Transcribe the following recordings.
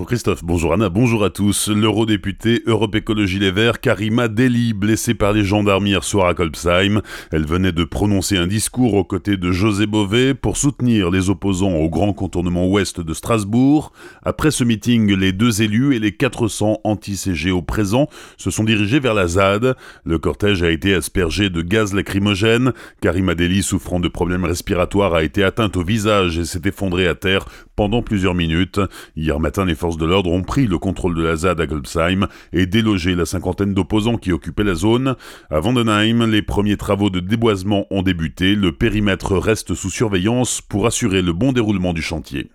Bonjour Christophe, bonjour Anna, bonjour à tous. L'eurodéputée Europe Écologie Les Verts, Karima Deli, blessée par les gendarmes hier soir à Kolbsheim. Elle venait de prononcer un discours aux côtés de José Bové pour soutenir les opposants au grand contournement ouest de Strasbourg. Après ce meeting, les deux élus et les 400 anti-CGO présents se sont dirigés vers la ZAD. Le cortège a été aspergé de gaz lacrymogène. Karima Deli, souffrant de problèmes respiratoires, a été atteinte au visage et s'est effondrée à terre pendant plusieurs minutes. Hier matin, les forces de l'ordre ont pris le contrôle de la ZAD à Golbsheim et délogé la cinquantaine d'opposants qui occupaient la zone. À Vandenheim, les premiers travaux de déboisement ont débuté. Le périmètre reste sous surveillance pour assurer le bon déroulement du chantier.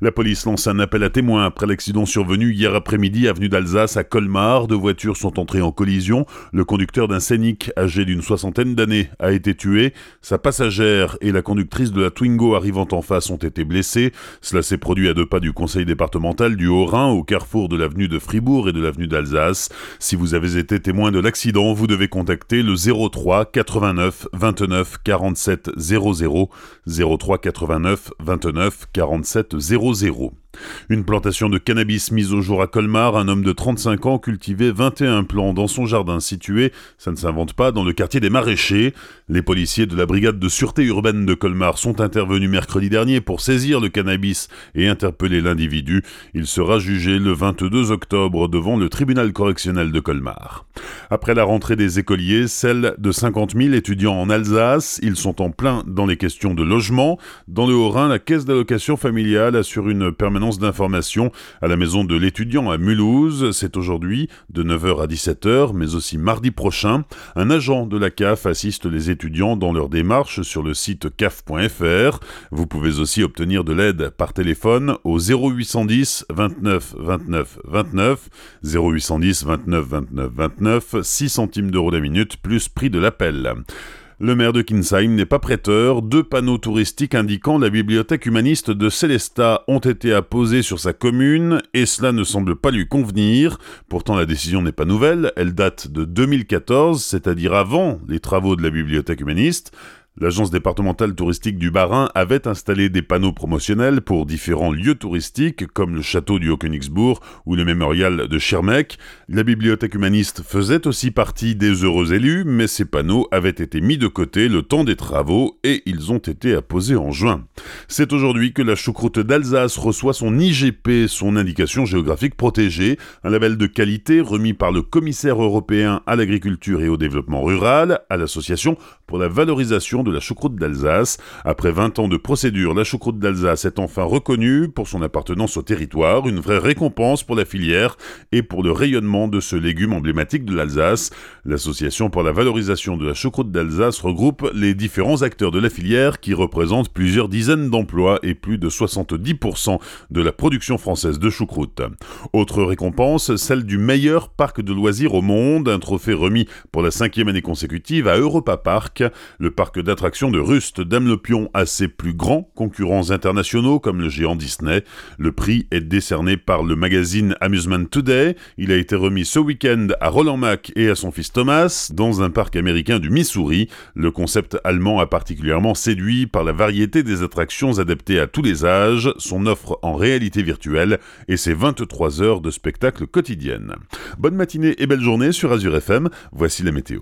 La police lance un appel à témoins après l'accident survenu hier après-midi avenue d'Alsace à Colmar. Deux voitures sont entrées en collision. Le conducteur d'un Scénic âgé d'une soixantaine d'années a été tué. Sa passagère et la conductrice de la Twingo arrivant en face ont été blessés. Cela s'est produit à deux pas du conseil départemental du Haut-Rhin au carrefour de l'avenue de Fribourg et de l'avenue d'Alsace. Si vous avez été témoin de l'accident, vous devez contacter le 03 89 29 47 00 03 89 29 47 00. Une plantation de cannabis mise au jour à Colmar, un homme de 35 ans cultivait 21 plants dans son jardin situé, ça ne s'invente pas, dans le quartier des Maraîchers. Les policiers de la brigade de sûreté urbaine de Colmar sont intervenus mercredi dernier pour saisir le cannabis et interpeller l'individu. Il sera jugé le 22 octobre devant le tribunal correctionnel de Colmar. Après la rentrée des écoliers, celle de 50 000 étudiants en Alsace, ils sont en plein dans les questions de logement. Dans le Haut-Rhin, la caisse d'allocation familiale assure une permanence d'information à la maison de l'étudiant à Mulhouse. C'est aujourd'hui de 9h à 17h, mais aussi mardi prochain. Un agent de la CAF assiste les étudiants dans leur démarche sur le site caf.fr. Vous pouvez aussi obtenir de l'aide par téléphone au 0810 29 29 29 0810 29 29 29 6 centimes d'euros la minute plus prix de l'appel. Le maire de Kinsheim n'est pas prêteur. Deux panneaux touristiques indiquant la bibliothèque humaniste de Célestat ont été apposés sur sa commune et cela ne semble pas lui convenir. Pourtant, la décision n'est pas nouvelle. Elle date de 2014, c'est-à-dire avant les travaux de la bibliothèque humaniste. L'agence départementale touristique du Bas-Rhin avait installé des panneaux promotionnels pour différents lieux touristiques comme le château du Haut-Königsbourg ou le mémorial de Schirmeck. La bibliothèque humaniste faisait aussi partie des heureux élus, mais ces panneaux avaient été mis de côté le temps des travaux et ils ont été apposés en juin. C'est aujourd'hui que la choucroute d'Alsace reçoit son IGP, son indication géographique protégée, un label de qualité remis par le commissaire européen à l'agriculture et au développement rural, à l'association pour la valorisation de la choucroute d'Alsace. Après 20 ans de procédure, la choucroute d'Alsace est enfin reconnue pour son appartenance au territoire, une vraie récompense pour la filière et pour le rayonnement de ce légume emblématique de l'Alsace. L'association pour la valorisation de la choucroute d'Alsace regroupe les différents acteurs de la filière qui représentent plusieurs dizaines d'emplois et plus de 70% de la production française de choucroute. Autre récompense, celle du meilleur parc de loisirs au monde, un trophée remis pour la cinquième année consécutive à Europa Park, le parc d'attraction de Rust Damelopion à ses plus grands concurrents internationaux comme le géant Disney. Le prix est décerné par le magazine Amusement Today. Il a été remis ce week-end à Roland Mack et à son fils Thomas dans un parc américain du Missouri. Le concept allemand a particulièrement séduit par la variété des attractions adaptées à tous les âges, son offre en réalité virtuelle et ses 23 heures de spectacle quotidiennes. Bonne matinée et belle journée sur Azure FM. Voici la météo.